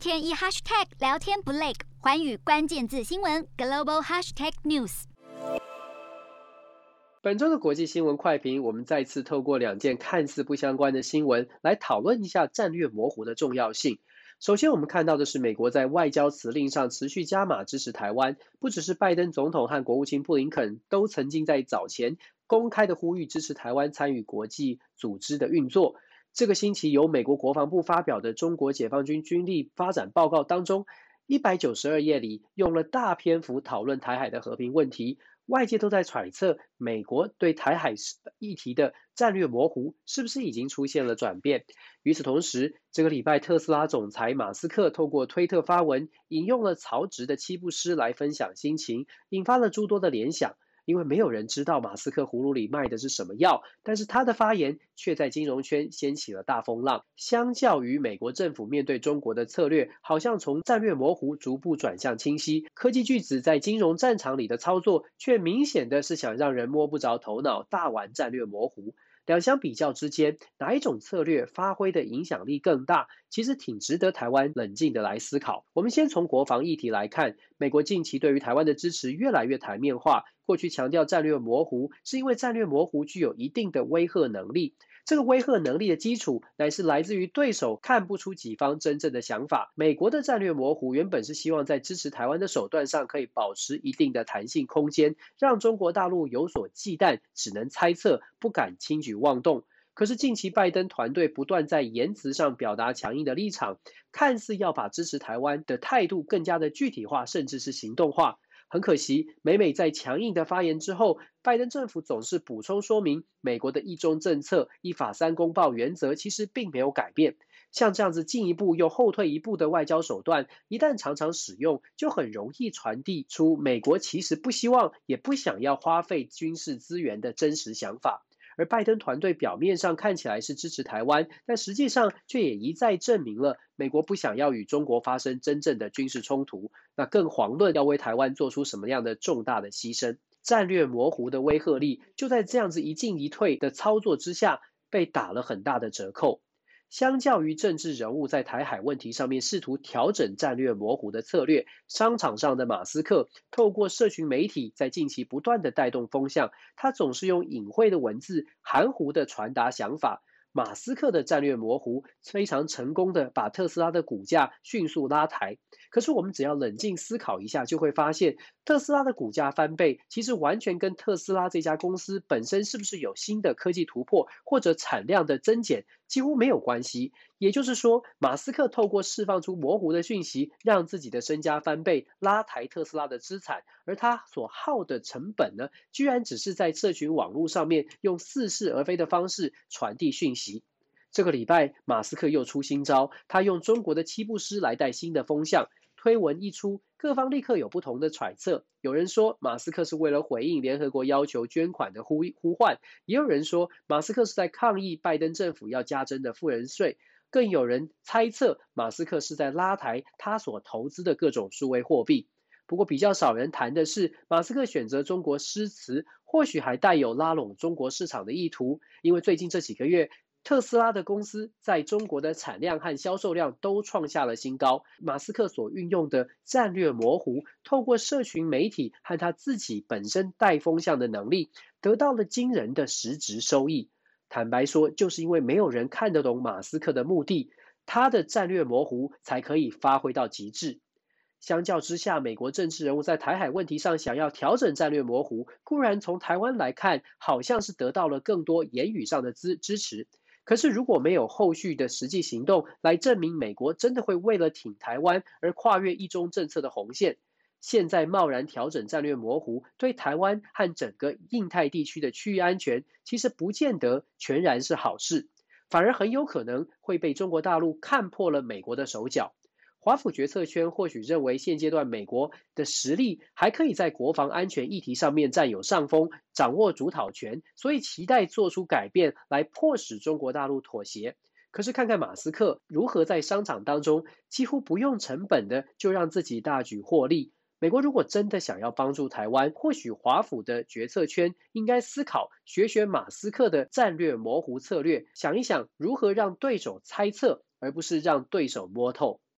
天一 hashtag 聊天不累，环宇关键字新闻 global hashtag news。本周的国际新闻快评，我们再次透过两件看似不相关的新闻来讨论一下战略模糊的重要性。首先，我们看到的是美国在外交辞令上持续加码支持台湾，不只是拜登总统和国务卿布林肯都曾经在早前公开的呼吁支持台湾参与国际组织的运作。这个星期由美国国防部发表的《中国解放军军力发展报告》当中，一百九十二页里用了大篇幅讨论台海的和平问题。外界都在揣测，美国对台海议题的战略模糊是不是已经出现了转变？与此同时，这个礼拜特斯拉总裁马斯克透过推特发文，引用了曹植的七步诗来分享心情，引发了诸多的联想。因为没有人知道马斯克葫芦里卖的是什么药，但是他的发言却在金融圈掀起了大风浪。相较于美国政府面对中国的策略，好像从战略模糊逐步转向清晰，科技巨子在金融战场里的操作，却明显的是想让人摸不着头脑，大玩战略模糊。两相比较之间，哪一种策略发挥的影响力更大？其实挺值得台湾冷静的来思考。我们先从国防议题来看，美国近期对于台湾的支持越来越台面化。过去强调战略模糊，是因为战略模糊具有一定的威慑能力。这个威慑能力的基础，乃是来自于对手看不出己方真正的想法。美国的战略模糊原本是希望在支持台湾的手段上可以保持一定的弹性空间，让中国大陆有所忌惮，只能猜测，不敢轻举妄动。可是近期拜登团队不断在言辞上表达强硬的立场，看似要把支持台湾的态度更加的具体化，甚至是行动化。很可惜，每每在强硬的发言之后，拜登政府总是补充说明，美国的一中政策、一法三公报原则其实并没有改变。像这样子进一步又后退一步的外交手段，一旦常常使用，就很容易传递出美国其实不希望也不想要花费军事资源的真实想法。而拜登团队表面上看起来是支持台湾，但实际上却也一再证明了美国不想要与中国发生真正的军事冲突，那更遑论要为台湾做出什么样的重大的牺牲。战略模糊的威慑力就在这样子一进一退的操作之下，被打了很大的折扣。相较于政治人物在台海问题上面试图调整战略模糊的策略，商场上的马斯克透过社群媒体在近期不断的带动风向，他总是用隐晦的文字含糊的传达想法。马斯克的战略模糊非常成功的把特斯拉的股价迅速拉抬，可是我们只要冷静思考一下，就会发现特斯拉的股价翻倍，其实完全跟特斯拉这家公司本身是不是有新的科技突破或者产量的增减几乎没有关系。也就是说，马斯克透过释放出模糊的讯息，让自己的身家翻倍，拉抬特斯拉的资产，而他所耗的成本呢，居然只是在社群网络上面用似是而非的方式传递讯息。这个礼拜，马斯克又出新招，他用中国的七步诗来带新的风向。推文一出，各方立刻有不同的揣测。有人说，马斯克是为了回应联合国要求捐款的呼呼唤；也有人说，马斯克是在抗议拜登政府要加征的富人税。更有人猜测，马斯克是在拉抬他所投资的各种数位货币。不过，比较少人谈的是，马斯克选择中国诗词，或许还带有拉拢中国市场的意图。因为最近这几个月，特斯拉的公司在中国的产量和销售量都创下了新高。马斯克所运用的战略模糊，透过社群媒体和他自己本身带风向的能力，得到了惊人的实质收益。坦白说，就是因为没有人看得懂马斯克的目的，他的战略模糊才可以发挥到极致。相较之下，美国政治人物在台海问题上想要调整战略模糊，固然从台湾来看，好像是得到了更多言语上的支支持。可是如果没有后续的实际行动来证明美国真的会为了挺台湾而跨越一中政策的红线，现在贸然调整战略模糊，对台湾和整个印太地区的区域安全，其实不见得全然是好事，反而很有可能会被中国大陆看破了美国的手脚。华府决策圈或许认为现阶段美国的实力还可以在国防安全议题上面占有上风，掌握主导权，所以期待做出改变来迫使中国大陆妥协。可是看看马斯克如何在商场当中几乎不用成本的就让自己大举获利。美国如果真的想要帮助台湾，或许华府的决策圈应该思考学学马斯克的战略模糊策略，想一想如何让对手猜测，而不是让对手摸透。